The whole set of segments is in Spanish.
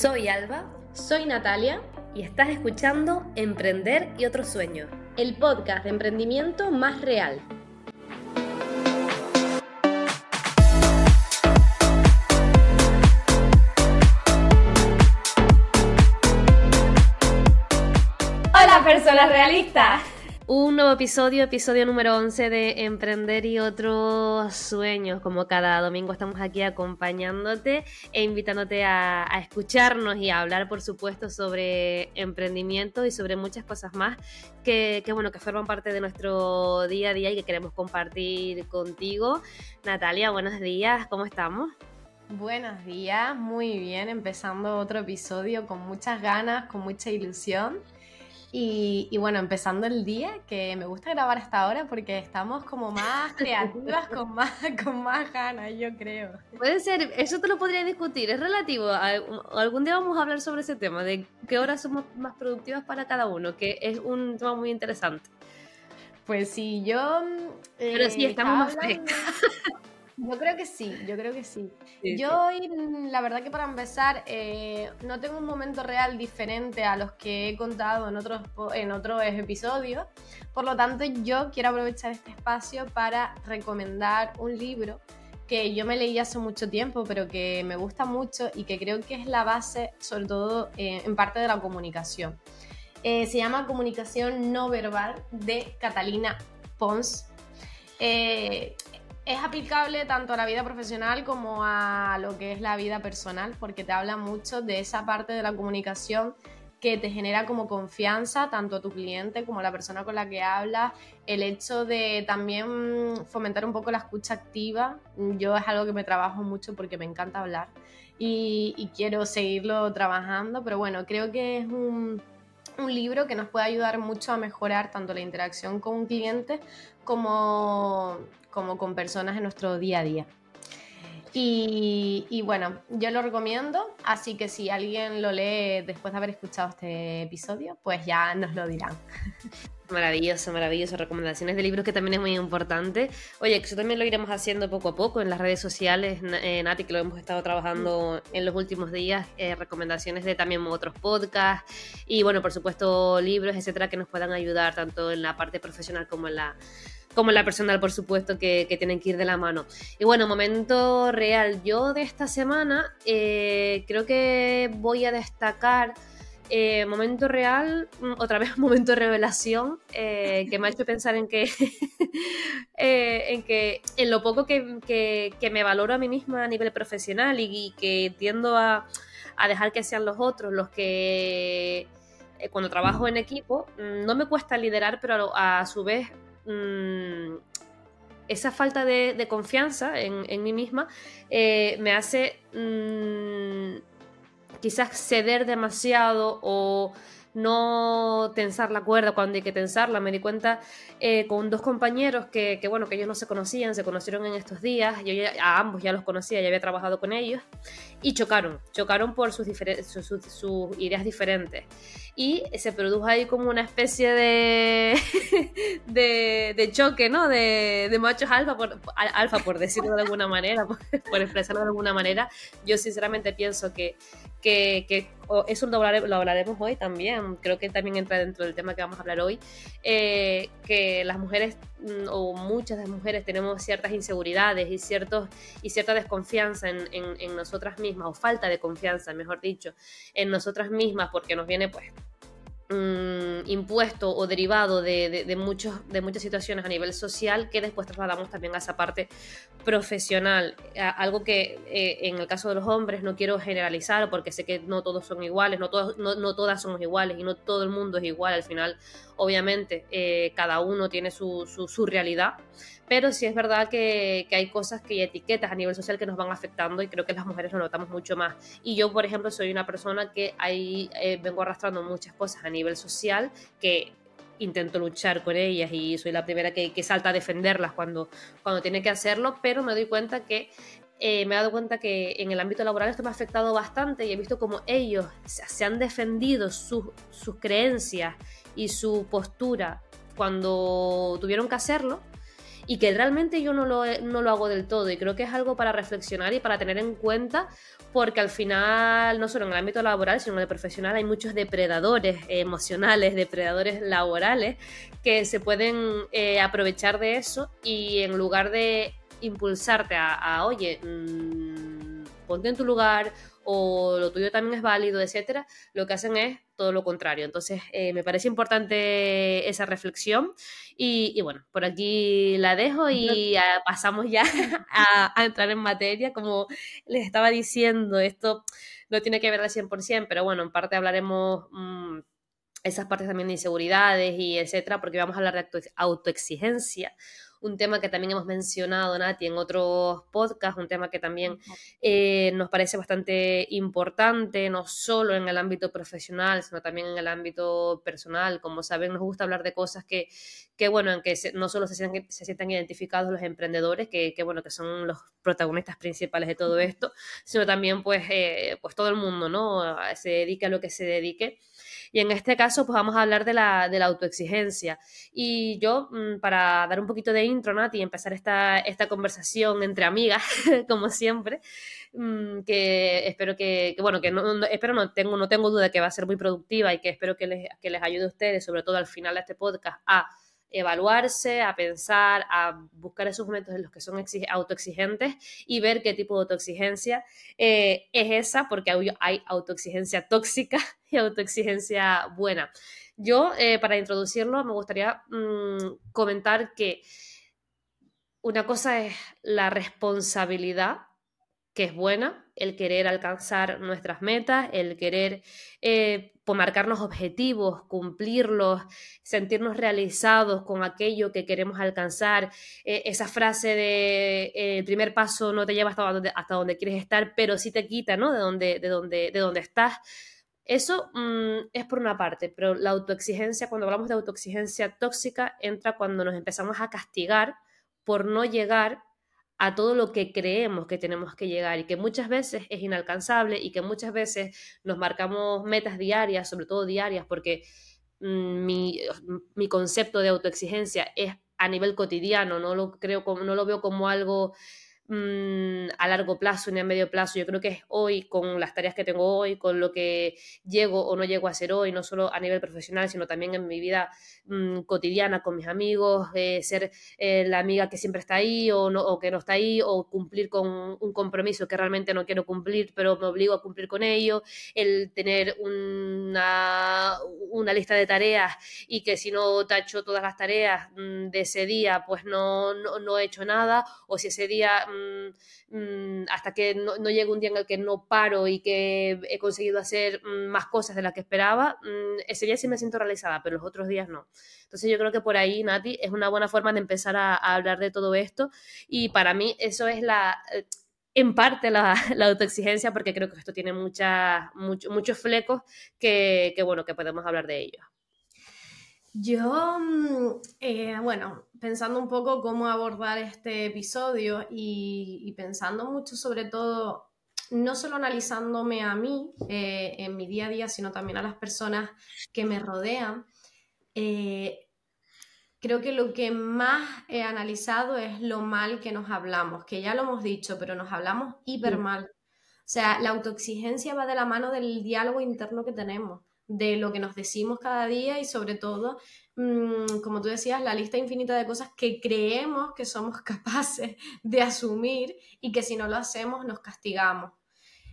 Soy Alba. Soy Natalia. Y estás escuchando Emprender y otros sueños. El podcast de emprendimiento más real. Hola personas realistas. Un nuevo episodio, episodio número 11 de Emprender y otros sueños. Como cada domingo estamos aquí acompañándote e invitándote a, escucharnos y a hablar, por supuesto, sobre emprendimiento y sobre muchas cosas más que, bueno, que forman parte de nuestro día a día y que queremos compartir contigo. Natalia, buenos días, ¿cómo estamos? Buenos días, muy bien, empezando otro episodio con muchas ganas, con mucha ilusión. Y, bueno, empezando el día, que me gusta grabar hasta ahora porque estamos como más creativas, con más, con más ganas, yo creo. Puede ser, eso te lo podría discutir, es relativo. Algún día vamos a hablar sobre ese tema, de qué horas somos más productivas para cada uno, que es un tema muy interesante. Pues sí, yo... Pero sí, eh, estamos más frescas. Yo creo que sí, yo creo que sí. yo hoy, la verdad que para empezar, eh, no tengo un momento real diferente a los que he contado en otros, en otros episodios. Por lo tanto, yo quiero aprovechar este espacio para recomendar un libro que yo me leí hace mucho tiempo, pero que me gusta mucho y que creo que es la base, sobre todo eh, en parte de la comunicación. Eh, se llama Comunicación no verbal de Catalina Pons es aplicable tanto a la vida profesional como a lo que es la vida personal, porque te habla mucho de esa parte de la comunicación que te genera como confianza tanto a tu cliente como a la persona con la que hablas, el hecho de también fomentar un poco la escucha activa, yo es algo que me trabajo mucho porque me encanta hablar y, y quiero seguirlo trabajando, pero bueno, creo que es un, un libro que nos puede ayudar mucho a mejorar tanto la interacción con un cliente como como con personas en nuestro día a día. Y, bueno, yo lo recomiendo, así que si alguien lo lee después de haber escuchado este episodio, pues ya nos lo dirán. Maravilloso, maravilloso. Recomendaciones de libros que también es muy importante. Oye, eso también lo iremos haciendo poco a poco en las redes sociales, eh, Nati, que lo hemos estado trabajando en los últimos días. Eh, recomendaciones de también otros podcasts y, bueno, por supuesto, libros, etcétera, que nos puedan ayudar tanto en la parte profesional como en la como la personal, por supuesto, que, tienen que ir de la mano. Y bueno, momento real. Yo de esta semana eh, creo que voy a destacar eh, momento real, mm, otra vez momento revelación, eh, que me ha hecho pensar en que, en que en lo poco que, me valoro a mí misma a nivel profesional y, que tiendo a, dejar que sean los otros los que cuando trabajo en equipo, mm, no me cuesta liderar, pero a su vez Mm, esa falta de, confianza en, mí misma eh, me hace mm, quizás ceder demasiado o no tensar la cuerda cuando hay que tensarla. Me di cuenta eh, con dos compañeros que, bueno, que ellos no se conocían, se conocieron en estos días, yo a ambos ya los conocía, ya había trabajado con ellos, y chocaron, chocaron por sus, ideas diferentes y se produjo ahí como una especie de, de, choque, ¿no? De, de, machos alfa por, alfa, por decirlo de alguna manera, por, expresarlo de alguna manera. Yo sinceramente pienso que, que eso lo, hablaremos hoy también, creo que también entra dentro del tema que vamos a hablar hoy, eh, que las mujeres mm, o muchas de las mujeres tenemos ciertas inseguridades y, ciertos, y cierta desconfianza en, en, en nosotras mismas, o falta de confianza, mejor dicho, en nosotras mismas, porque nos viene pues Mm, impuesto o derivado de, de, muchos, de muchas situaciones a nivel social que después trasladamos también a esa parte profesional. algo que eh, en el caso de los hombres no quiero generalizar porque sé que no todos son iguales, no, todos, no, no todas somos iguales y no todo el mundo es igual. Al final, obviamente, eh, cada uno tiene su, su, su realidad pero sí es verdad que, hay cosas que hay etiquetas a nivel social que nos van afectando y creo que las mujeres lo notamos mucho más. Y yo, por ejemplo, soy una persona que ahí eh, vengo arrastrando muchas cosas a nivel social que intento luchar con ellas y soy la primera que, salta a defenderlas cuando, cuando tiene que hacerlo, pero me doy cuenta que eh, me he dado cuenta que en el ámbito laboral esto me ha afectado bastante y he visto como ellos se han defendido sus, sus creencias y su postura cuando tuvieron que hacerlo y que realmente yo no lo, no lo hago del todo y creo que es algo para reflexionar y para tener en cuenta porque al final, no solo en el ámbito laboral, sino en el profesional, hay muchos depredadores emocionales, depredadores laborales, que se pueden eh, aprovechar de eso y en lugar de impulsarte a, oye, mmm, ponte en tu lugar o lo tuyo también es válido, etcétera, lo que hacen es todo lo contrario. Entonces, eh, me parece importante esa reflexión. Y, bueno, por aquí la dejo y pasamos ya a, entrar en materia. Como les estaba diciendo, esto no tiene que ver al 100%, pero bueno, en parte hablaremos. Mm, esas partes también de inseguridades y etcétera, porque vamos a hablar de autoexigencia un tema que también hemos mencionado, Nati, en otros podcasts, un tema que también eh, nos parece bastante importante, no solo en el ámbito profesional, sino también en el ámbito personal. Como saben, nos gusta hablar de cosas que, que bueno, en que no solo se sientan, se sientan identificados los emprendedores, que, que, bueno, que son los protagonistas principales de todo esto, sino también, pues, eh, pues todo el mundo, ¿no? Se dedique a lo que se dedique. Y en este caso, pues vamos a hablar de la, de la autoexigencia. Y yo, mm, para dar un poquito de intro, Nati, y empezar esta, esta conversación entre amigas, como siempre, mm, que espero que, bueno, que no, espero no tengo, no tengo duda que va a ser muy productiva y que espero que les, que les ayude a ustedes, sobre todo al final de este podcast, a evaluarse, a pensar, a buscar esos momentos en los que son autoexigentes y ver qué tipo de autoexigencia eh, es esa, porque hay autoexigencia tóxica y autoexigencia buena. Yo, eh, para introducirlo, me gustaría mm, comentar que una cosa es la responsabilidad que es buena, el querer alcanzar nuestras metas, el querer eh, marcarnos objetivos, cumplirlos, sentirnos realizados con aquello que queremos alcanzar. Eh, esa frase de eh, el primer paso no te lleva hasta donde, hasta quieres estar, pero sí te quita ¿no? de, donde, de, de estás. Eso mm, es por una parte, pero la autoexigencia, cuando hablamos de autoexigencia tóxica, entra cuando nos empezamos a castigar por no llegar a todo lo que creemos que tenemos que llegar y que muchas veces es inalcanzable y que muchas veces nos marcamos metas diarias, sobre todo diarias, porque mm, mi, mi, concepto de autoexigencia es a nivel cotidiano, no lo, creo, no lo veo como algo Mm, a largo plazo ni a medio plazo. Yo creo que es hoy, con las tareas que tengo hoy, con lo que llego o no llego a hacer hoy, no solo a nivel profesional, sino también en mi vida mm, cotidiana con mis amigos, eh, ser eh, la amiga que siempre está ahí o, no, o que no está ahí, o cumplir con un compromiso que realmente no quiero cumplir, pero me obligo a cumplir con ello, el tener una, una lista de tareas y que si no tacho todas las tareas mm, de ese día, pues no, no, no he hecho nada, o si ese día hasta que no, no un día en el que no paro y que he conseguido hacer mm, más cosas de las que esperaba, ese día sí me siento realizada, pero los otros días no. Entonces yo creo que por ahí, Nati, es una buena forma de empezar a, hablar de todo esto y para mí eso es la eh, en parte la, autoexigencia, porque creo que esto tiene mucha, muchos flecos que, que, bueno, que podemos hablar de ellos. Yo, mm, eh, bueno, pensando un poco cómo abordar este episodio y, pensando mucho sobre todo, no solo analizándome a mí eh, en mi día a día, sino también a las personas que me rodean, eh, creo que lo que más he analizado es lo mal que nos hablamos, que ya lo hemos dicho, pero nos hablamos hiper mal. O sea, la autoexigencia va de la mano del diálogo interno que tenemos de lo que nos decimos cada día y sobre todo, mm, como tú decías, la lista infinita de cosas que creemos que somos capaces de asumir y que si no lo hacemos nos castigamos.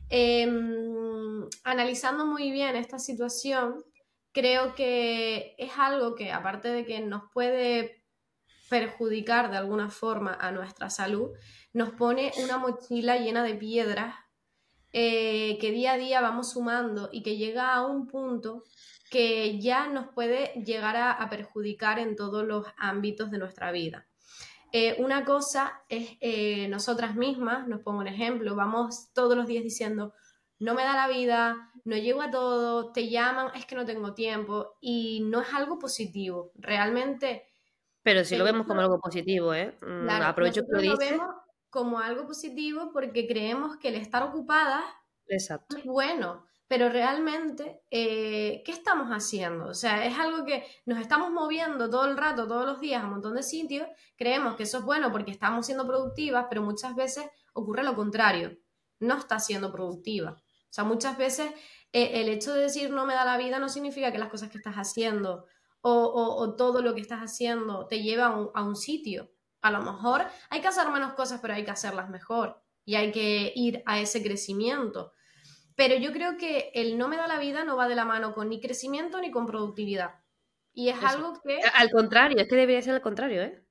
Em, analizando muy bien esta situación, creo que es algo que aparte de que nos puede perjudicar de alguna forma a nuestra salud, nos pone una mochila llena de piedras eh, que día a día vamos sumando y que llega a un punto que ya nos puede llegar a, perjudicar en todos los ámbitos de nuestra vida. Eh, una cosa es eh, nosotras mismas, nos pongo un ejemplo, vamos todos los días diciendo, no me da la vida, no llego a todo, te llaman, es que no tengo tiempo y no es algo positivo, realmente. Pero si lo vemos como algo positivo, ¿eh? Mm, aprovecho que lo dices como algo positivo porque creemos que el estar ocupada Exacto. es bueno. pero realmente, eh, ¿qué estamos haciendo? O sea, es algo que nos estamos moviendo todo el rato, todos los días, a un montón de sitios, creemos que eso es bueno porque estamos siendo productivas, pero muchas veces ocurre lo contrario, no está siendo productiva. O sea, muchas veces eh, el hecho de decir no me da la vida no significa que las cosas que estás haciendo o, todo lo que estás haciendo te lleva a un sitio. A lo mejor hay que hacer menos cosas, pero hay que hacerlas mejor y hay que ir a ese crecimiento. Pero yo creo que el no me da la vida no va de la mano con ni crecimiento ni con productividad. Y es algo que... Al contrario, es que debería ser al contrario, ¿eh?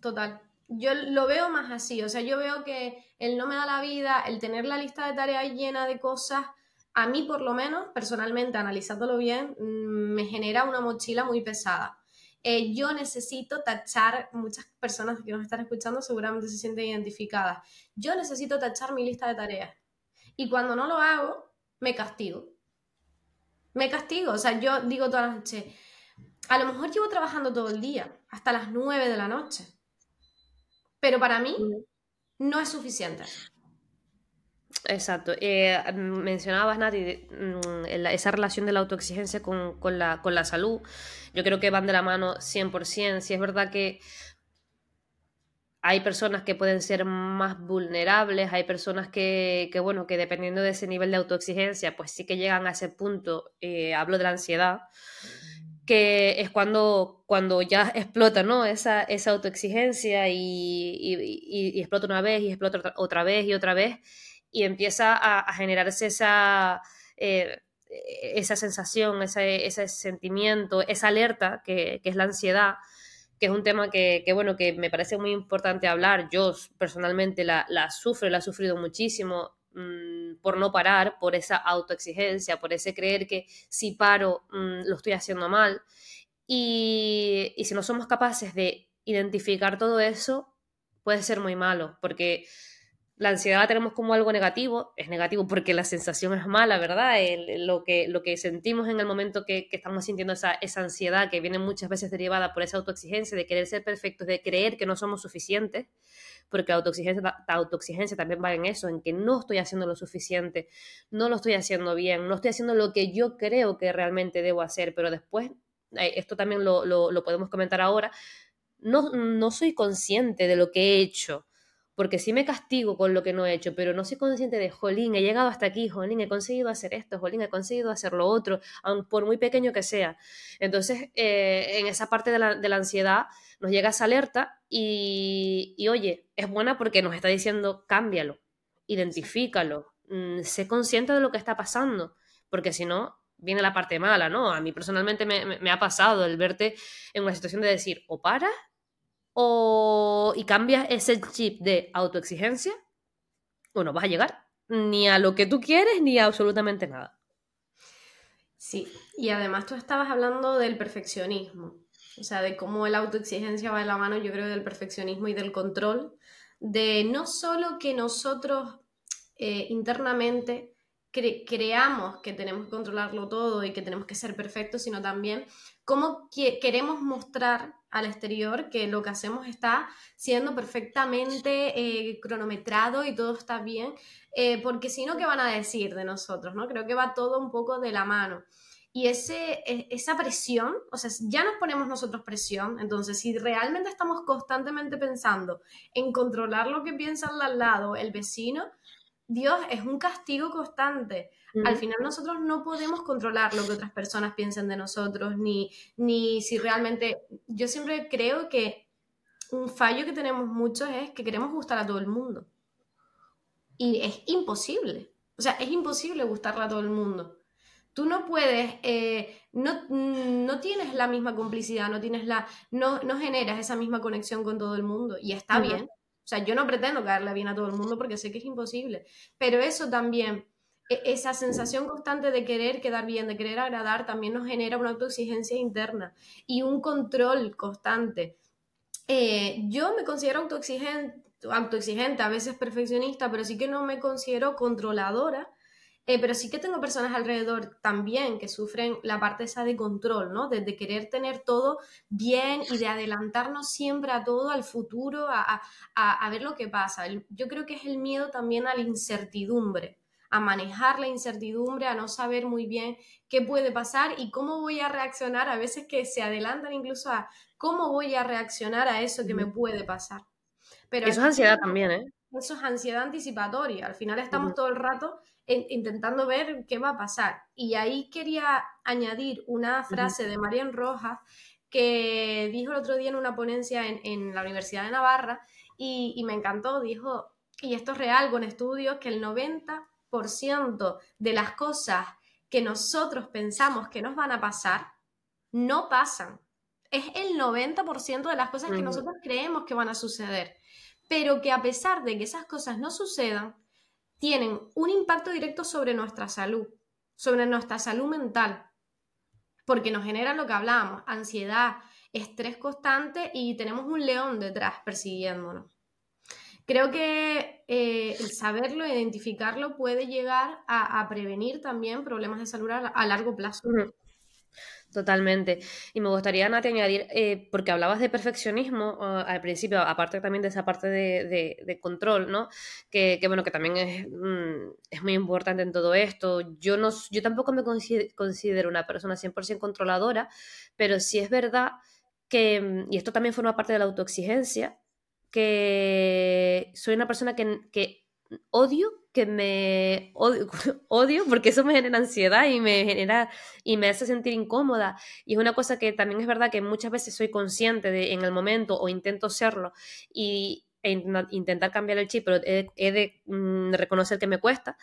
Total. Yo lo veo más así, o sea, yo veo que el no me da la vida, el tener la lista de tareas llena de cosas, a mí por lo menos, personalmente, analizándolo bien, mm, me genera una mochila muy pesada. Eh, yo necesito tachar, muchas personas que nos están escuchando seguramente se sienten identificadas, yo necesito tachar mi lista de tareas y cuando no lo hago, me castigo. Me castigo, o sea, yo digo toda la noche, a lo mejor llevo trabajando todo el día, hasta las 9 de la noche, pero para mí no es suficiente. Exacto. Eh, mencionabas, Nati, mm, esa relación de la autoexigencia con, la, con, la, salud. Yo creo que van de la mano 100%. Si es verdad que hay personas que pueden ser más vulnerables, hay personas que, bueno, que dependiendo de ese nivel de autoexigencia, pues sí que llegan a ese punto, eh, hablo de la ansiedad, que es cuando, cuando ya explota, ¿no? Esa, esa autoexigencia y, explota una vez y explota otra, vez y otra vez y empieza a, generarse esa... Eh, esa sensación, ese, ese, sentimiento, esa alerta que, que es la ansiedad, que es un tema que, bueno, que me parece muy importante hablar. Yo personalmente la, la sufro, la he sufrido muchísimo mm, por no parar, por esa autoexigencia, por ese creer que si paro mm, lo estoy haciendo mal. Y, y si no somos capaces de identificar todo eso, puede ser muy malo, porque la ansiedad la tenemos como algo negativo, es negativo porque la sensación es mala, ¿verdad? lo, que, lo que sentimos en el momento que, estamos sintiendo esa, esa, ansiedad que viene muchas veces derivada por esa autoexigencia de querer ser perfectos, de creer que no somos suficientes, porque la autoexigencia, la autoexigencia también va en eso, en que no estoy haciendo lo suficiente, no lo estoy haciendo bien, no estoy haciendo lo que yo creo que realmente debo hacer, pero después, eh, esto también lo, lo, lo podemos comentar ahora, no, no soy consciente de lo que he hecho porque sí me castigo con lo que no he hecho, pero no soy consciente de, jolín, he llegado hasta aquí, jolín, he conseguido hacer esto, jolín, he conseguido hacer lo otro, aun por muy pequeño que sea. Entonces, eh, en esa parte de la, ansiedad nos llega esa alerta y, oye, es buena porque nos está diciendo, cámbialo, identifícalo, mm, sé consciente de lo que está pasando, porque si no, viene la parte mala, ¿no? A mí personalmente me, me ha pasado el verte en una situación de decir, o paras o, y cambias ese chip de autoexigencia, o no vas a llegar ni a lo que tú quieres ni a absolutamente nada. Sí, y además tú estabas hablando del perfeccionismo, o sea, de cómo la autoexigencia va de la mano, yo creo, del perfeccionismo y del control, de no solo que nosotros eh, internamente creamos que tenemos que controlarlo todo y que tenemos que ser perfectos, sino también cómo queremos mostrar al exterior que lo que hacemos está siendo perfectamente eh, cronometrado y todo está bien, eh, porque si no, ¿qué van a decir de nosotros? ¿no? Creo que va todo un poco de la mano. Y ese, e, esa presión, o sea, ya nos ponemos nosotros presión, entonces si realmente estamos constantemente pensando en controlar lo que piensa al lado el vecino, Dios es un castigo constante. Al final nosotros no podemos controlar lo que otras personas piensen de nosotros, ni, ni si realmente... Yo siempre creo que un fallo que tenemos muchos es que queremos gustar a todo el mundo. Y es imposible. O sea, es imposible gustarle a todo el mundo. Tú no puedes, eh, no, no, tienes la misma complicidad, no, tienes la, no, no generas esa misma conexión con todo el mundo. Y está bien. O sea, yo no pretendo caerle bien a todo el mundo porque sé que es imposible. Pero eso también esa sensación constante de querer quedar bien, de querer agradar, también nos genera una autoexigencia interna y un control constante. Eh, yo me considero autoexigente, autoexigente, a veces perfeccionista, pero sí que no me considero controladora. Eh, pero sí que tengo personas alrededor también que sufren la parte esa de control, ¿no? De, querer tener todo bien y de adelantarnos siempre a todo, al futuro, a, a ver lo que pasa. Yo creo que es el miedo también a la incertidumbre a manejar la incertidumbre, a no saber muy bien qué puede pasar y cómo voy a reaccionar, a veces que se adelantan incluso a cómo voy a reaccionar a eso que me puede pasar. Pero eso es ansiedad también, ¿eh? Eso es ansiedad anticipatoria. Al final estamos todo el rato intentando ver qué va a pasar. Y ahí quería añadir una frase de Marian Rojas que dijo el otro día en una ponencia en, la Universidad de Navarra y, me encantó. Dijo, y esto es real con estudios, que el 90% de las cosas que nosotros pensamos que nos van a pasar, no pasan. Es el 90% de las cosas que nosotros creemos que van a suceder pero que a pesar de que esas cosas no sucedan, tienen un impacto directo sobre nuestra salud, sobre nuestra salud mental, porque nos genera lo que hablábamos, ansiedad, estrés constante y tenemos un león detrás persiguiéndonos. Creo que eh, el saberlo, identificarlo, puede llegar a, prevenir también problemas de salud a, largo plazo. Totalmente. Y me gustaría, Nati, añadir, eh, porque hablabas de perfeccionismo al principio, aparte también de esa parte de, control, ¿no? Que, bueno, que también es, mm, es, muy importante en todo esto. Yo, no, yo tampoco me considero una persona 100% controladora, pero sí es verdad que, mm, y esto también forma parte de la autoexigencia, que soy una persona que, que odio que me odio, porque eso me genera ansiedad y me genera y me hace sentir incómoda. Y es una cosa que también es verdad que muchas veces soy consciente de en el momento o intento serlo y e intentar cambiar el chip pero he, de mm, reconocer que me cuesta.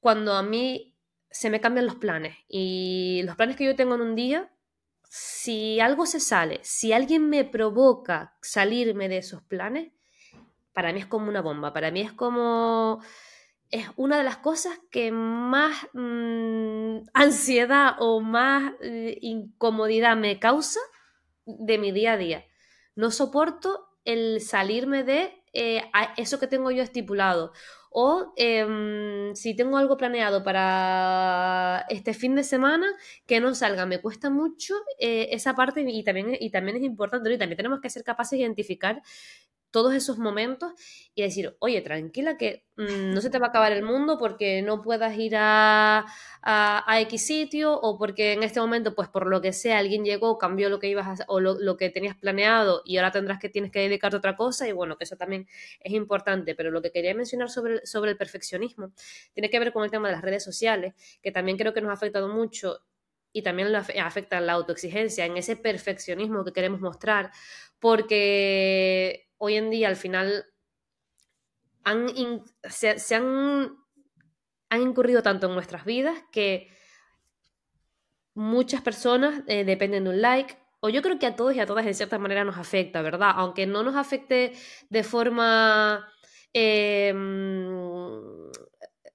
Cuando a mí se me cambian los planes y los planes que yo tengo en un día si algo se sale si alguien me provoca salirme de esos planes para mí es como una bomba para mí es como es una de las cosas que más mm, ansiedad o más eh, incomodidad me causa de mi día a día. No soporto el salirme de eh, eso que tengo yo estipulado. O em, si tengo algo planeado para este fin de semana, que no salga. Me cuesta mucho eh, esa parte y también, y también es importante. Y también tenemos que ser capaces de identificar todos esos momentos y decir, oye, tranquila que mm, no se te va a acabar el mundo porque no puedas ir a, a, X sitio o porque en este momento, pues por lo que sea, alguien llegó, cambió lo que ibas a o lo, que tenías planeado y ahora tendrás que tienes que dedicarte a otra cosa y bueno, que eso también es importante. Pero lo que quería mencionar sobre, sobre el perfeccionismo tiene que ver con el tema de las redes sociales, que también creo que nos ha afectado mucho y también lo afecta la autoexigencia, en ese perfeccionismo que queremos mostrar, porque hoy en día al final han se, han, han, incurrido tanto en nuestras vidas que muchas personas eh, dependen de un like, o yo creo que a todos y a todas en cierta manera nos afecta, ¿verdad? Aunque no nos afecte de forma... Em,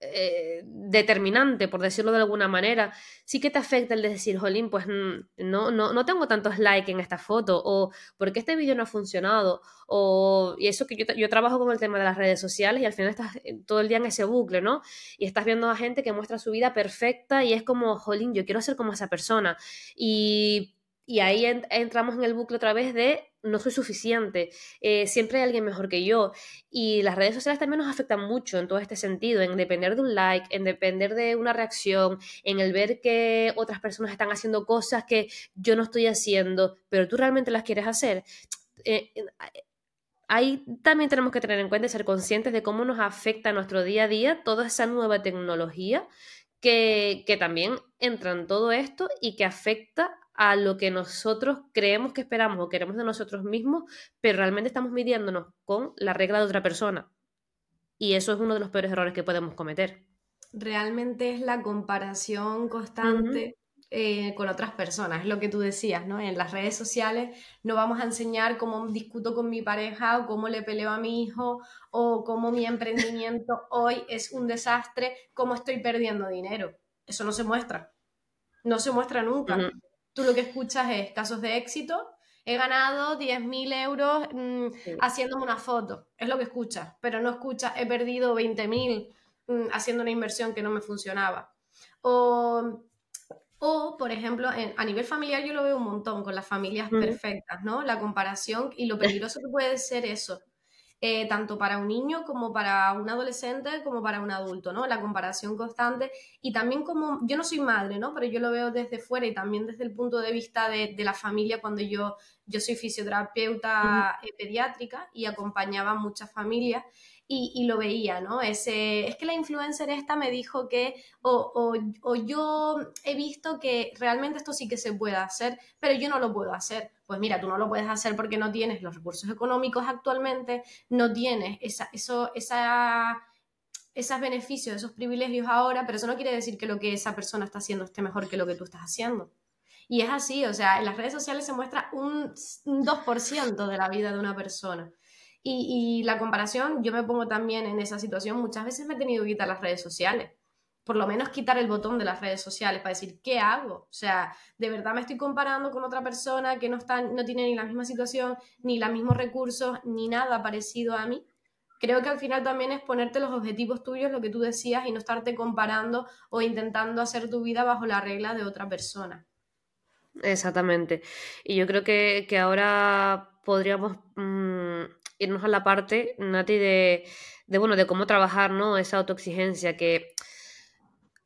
eh, determinante, por decirlo de alguna manera, sí que te afecta el de decir, jolín, pues mm, no, no, no tengo tantos likes en esta foto, o porque este vídeo no ha funcionado, o y eso que yo, yo, trabajo con el tema de las redes sociales y al final estás eh, todo el día en ese bucle, ¿no? Y estás viendo a gente que muestra su vida perfecta y es como, jolín, yo quiero ser como esa persona. Y y ahí entramos en el bucle otra vez de no soy suficiente, eh, siempre hay alguien mejor que yo. Y las redes sociales también nos afectan mucho en todo este sentido, en depender de un like, en depender de una reacción, en el ver que otras personas están haciendo cosas que yo no estoy haciendo, pero tú realmente las quieres hacer. Eh, ahí también tenemos que tener en cuenta y ser conscientes de cómo nos afecta nuestro día a día toda esa nueva tecnología que, que también entra en todo esto y que afecta a lo que nosotros creemos que esperamos o queremos de nosotros mismos, pero realmente estamos midiéndonos con la regla de otra persona. Y eso es uno de los peores errores que podemos cometer. Realmente es la comparación constante eh, con otras personas, es lo que tú decías, ¿no? En las redes sociales no vamos a enseñar cómo discuto con mi pareja o cómo le peleo a mi hijo o cómo mi emprendimiento hoy es un desastre, cómo estoy perdiendo dinero. Eso no se muestra. No se muestra nunca tú lo que escuchas es casos de éxito, he ganado 10.000 euros mm, haciéndome una foto, es lo que escuchas, pero no escuchas, he perdido 20.000 mm, haciendo una inversión que no me funcionaba. O, o por ejemplo, a nivel familiar yo lo veo un montón con las familias perfectas, ¿no? La comparación y lo peligroso que puede ser eso. Eh, tanto para un niño como para un adolescente, como para un adulto, ¿no? La comparación constante y también como, yo no soy madre, ¿no? Pero yo lo veo desde fuera y también desde el punto de vista de, la familia cuando yo, yo soy fisioterapeuta eh, pediátrica y acompañaba a muchas familias y, lo veía, ¿no? Ese, es que la influencer esta me dijo que, o, o, yo he visto que realmente esto sí que se puede hacer, pero yo no lo puedo hacer. Pues mira, tú no lo puedes hacer porque no tienes los recursos económicos actualmente, no tienes esa, eso, esa, esos beneficios, esos privilegios ahora, pero eso no quiere decir que lo que esa persona está haciendo esté mejor que lo que tú estás haciendo. Y es así, o sea, en las redes sociales se muestra un, un 2% de la vida de una persona. Y, la comparación, yo me pongo también en esa situación, muchas veces me he tenido que quitar las redes sociales, por lo menos quitar el botón de las redes sociales para decir, ¿qué hago? O sea, de verdad me estoy comparando con otra persona que no, está, no tiene ni la misma situación, ni los mismos recursos, ni nada parecido a mí. Creo que al final también es ponerte los objetivos tuyos, lo que tú decías, y no estarte comparando o intentando hacer tu vida bajo la regla de otra persona. Exactamente. Y yo creo que, ahora podríamos mm, irnos a la parte, Nati, de, de, bueno, de cómo trabajar, ¿no? Esa autoexigencia que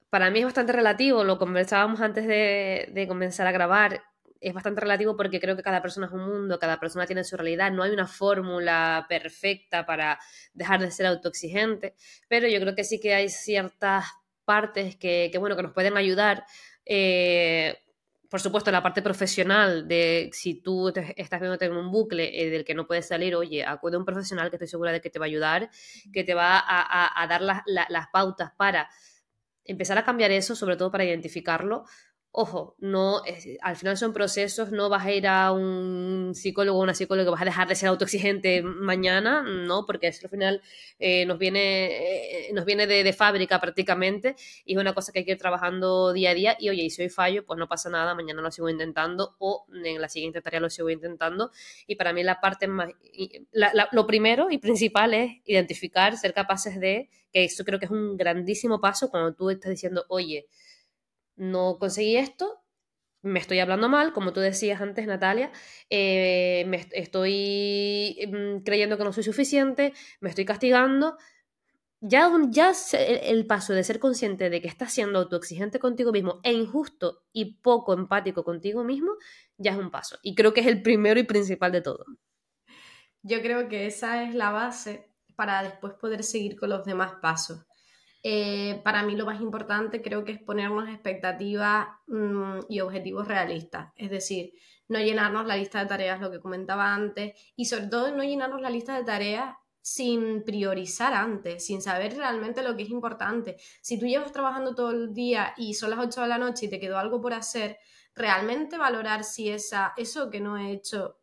para mí es bastante relativo, lo conversábamos antes de, de comenzar a grabar, es bastante relativo porque creo que cada persona es un mundo, cada persona tiene su realidad, no hay una fórmula perfecta para dejar de ser autoexigente, pero yo creo que sí que hay ciertas partes que, que bueno, que nos pueden ayudar eh, por supuesto, la parte profesional de si tú estás viéndote en un bucle eh, del que no puedes salir, oye, acude a un profesional que estoy segura de que te va a ayudar, que te va a, dar las pautas para empezar a cambiar eso, sobre todo para identificarlo, Ojo, no, al final son procesos, no vas a ir a un psicólogo o una psicóloga que vas a dejar de ser autoexigente mañana, no, porque eso al final eh, nos viene, eh, nos viene de, fábrica prácticamente y es una cosa que hay que ir trabajando día a día y oye, y si hoy fallo, pues no pasa nada, mañana lo sigo intentando o en la siguiente tarea lo sigo intentando y para mí la parte más, lo primero y principal es identificar, ser capaces de, que eso creo que es un grandísimo paso cuando tú estás diciendo, oye, no conseguí esto, me estoy hablando mal, como tú decías antes, Natalia, eh, me estoy mm, creyendo que no soy suficiente, me estoy castigando. Ya, ya el paso de ser consciente de que estás siendo autoexigente contigo mismo e injusto y poco empático contigo mismo, ya es un paso. Y creo que es el primero y principal de todo. Yo creo que esa es la base para después poder seguir con los demás pasos. Eh, para mí lo más importante creo que es ponernos expectativas mm, y objetivos realistas. Es decir, no llenarnos la lista de tareas, lo que comentaba antes, y sobre todo no llenarnos la lista de tareas sin priorizar antes, sin saber realmente lo que es importante. Si tú llevas trabajando todo el día y son las 8 de la noche y te quedó algo por hacer, realmente valorar si esa, eso que no he hecho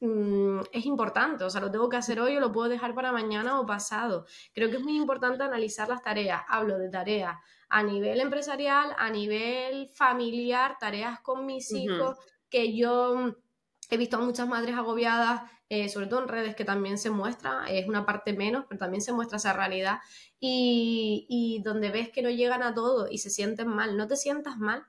Mm, es importante, o sea, lo tengo que hacer hoy o lo puedo dejar para mañana o pasado. Creo que es muy importante analizar las tareas. Hablo de tareas a nivel empresarial, a nivel familiar, tareas con mis hijos, que yo mm, he visto a muchas madres agobiadas, eh, sobre todo en redes que también se muestra, es una parte menos, pero también se muestra esa realidad, y, y donde ves que no llegan a todo y se sienten mal, no te sientas mal.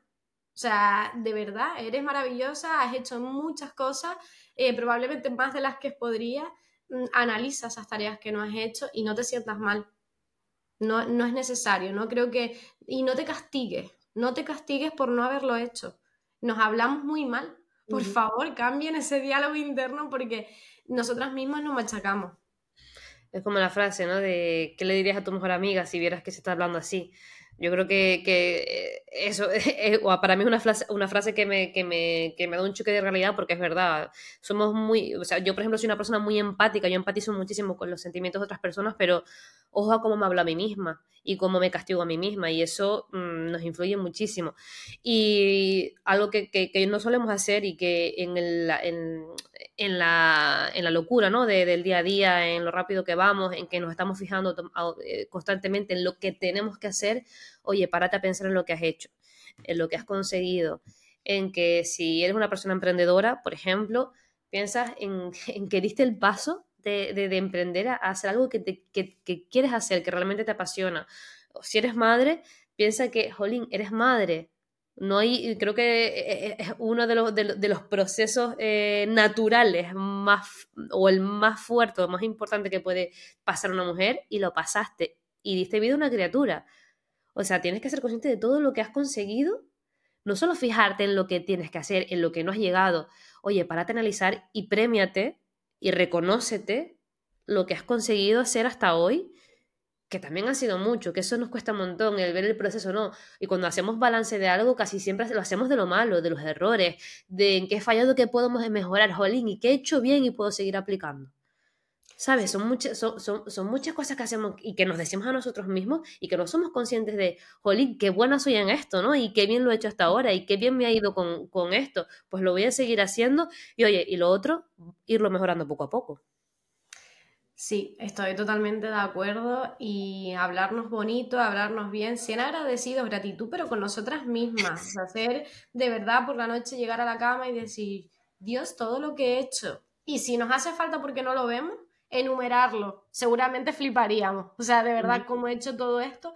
O sea, de verdad, eres maravillosa, has hecho muchas cosas eh, probablemente más de las que podría, mm, analiza esas tareas que no has hecho y no te sientas mal. No, no es necesario, no creo que... Y no te castigues, no te castigues por no haberlo hecho. Nos hablamos muy mal. Por favor, cambien ese diálogo interno porque nosotras mismas nos machacamos. Es como la frase, ¿no? De ¿qué le dirías a tu mejor amiga si vieras que se está hablando así? Yo creo que, que eso es, para mí es una frase, una frase que, me, que, me, que me da un choque de realidad porque es verdad. Somos muy, o sea, yo por ejemplo soy una persona muy empática, yo empatizo muchísimo con los sentimientos de otras personas, pero ojo a cómo me hablo a mí misma y cómo me castigo a mí misma y eso mm, nos influye muchísimo. Y algo que, que, no solemos hacer y que en, el, en, en, la, en la locura ¿no? De, del día a día, en lo rápido que vamos, en que nos estamos fijando eh, constantemente en lo que tenemos que hacer, oye, párate a pensar en lo que has hecho, en lo que has conseguido, en que si eres una persona emprendedora, por ejemplo, piensas en, que diste el paso de, emprender a, hacer algo que, quieres hacer, que realmente te apasiona. O si eres madre, piensa que, jolín, eres madre, No hay, creo que eh, eh, es uno de los, procesos eh, naturales más, o el más fuerte o más importante que puede pasar una mujer y lo pasaste y diste vida a una criatura. O sea, tienes que ser consciente de todo lo que has conseguido, no solo fijarte en lo que tienes que hacer, en lo que no has llegado. Oye, párate a analizar y premiate y reconócete lo que has conseguido hacer hasta hoy que también ha sido mucho, que eso nos cuesta un montón, el ver el proceso, ¿no? Y cuando hacemos balance de algo, casi siempre lo hacemos de lo malo, de los errores, de en qué he fallado, qué podemos mejorar, jolín, y qué he hecho bien y puedo seguir aplicando. ¿Sabes? Son muchas, son, son, muchas cosas que hacemos y que nos decimos a nosotros mismos y que no somos conscientes de, jolín, qué buena soy en esto, ¿no? Y qué bien lo he hecho hasta ahora y qué bien me ha ido con, con esto. Pues lo voy a seguir haciendo y oye, y lo otro, irlo mejorando poco a poco. Sí, estoy totalmente de acuerdo y hablarnos bonito, hablarnos bien, ser agradecidos, gratitud, pero con nosotras mismas, hacer de verdad por la noche llegar a la cama y decir, Dios, todo lo que he hecho. Y si nos hace falta porque no lo vemos, enumerarlo, seguramente fliparíamos. O sea, de verdad, cómo he hecho todo esto.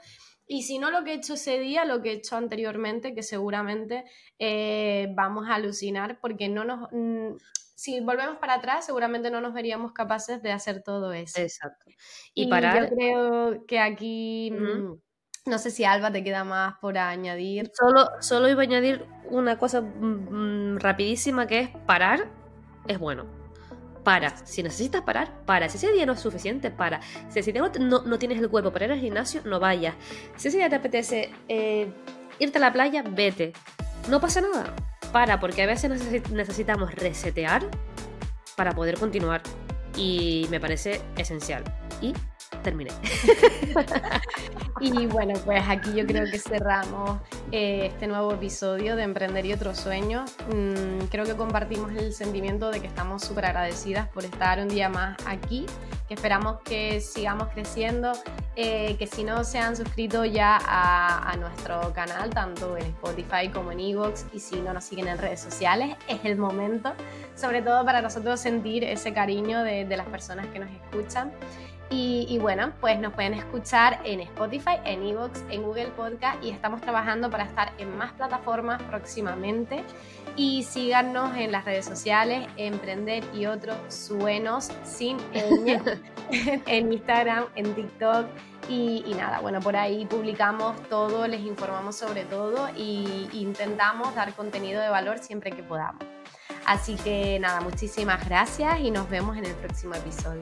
Y si no lo que he hecho ese día, lo que he hecho anteriormente, que seguramente eh, vamos a alucinar porque no nos, si volvemos para atrás, seguramente no nos veríamos capaces de hacer todo eso. Exacto. Y, para yo creo que aquí, mm, no sé si Alba te queda más por añadir. Solo, solo iba a añadir una cosa mm, mm, rapidísima que es parar es bueno. Para. Si necesitas parar, para. Si ese día no es suficiente, para. Si ese día no, tienes el cuerpo para ir al gimnasio, no vayas. Si ese día te apetece eh, irte a la playa, vete. No pasa nada para, porque a veces necesitamos resetear para poder continuar y me parece esencial. Y terminé. y bueno, pues aquí yo creo que cerramos eh, este nuevo episodio de Emprender y otros sueños. Mm, creo que compartimos el sentimiento de que estamos súper agradecidas por estar un día más aquí, que esperamos que sigamos creciendo, eh, que si no se han suscrito ya a, nuestro canal, tanto en Spotify como en Evox, y si no nos siguen en redes sociales, es el momento, sobre todo para nosotros sentir ese cariño de, de las personas que nos escuchan. Y, bueno, pues nos pueden escuchar en Spotify, en Evox, en Google Podcast y estamos trabajando para estar en más plataformas próximamente. Y síganos en las redes sociales, Emprender y otros suenos sin ñ, en Instagram, en TikTok. Y, y, nada, bueno, por ahí publicamos todo, les informamos sobre todo e intentamos dar contenido de valor siempre que podamos. Así que nada, muchísimas gracias y nos vemos en el próximo episodio.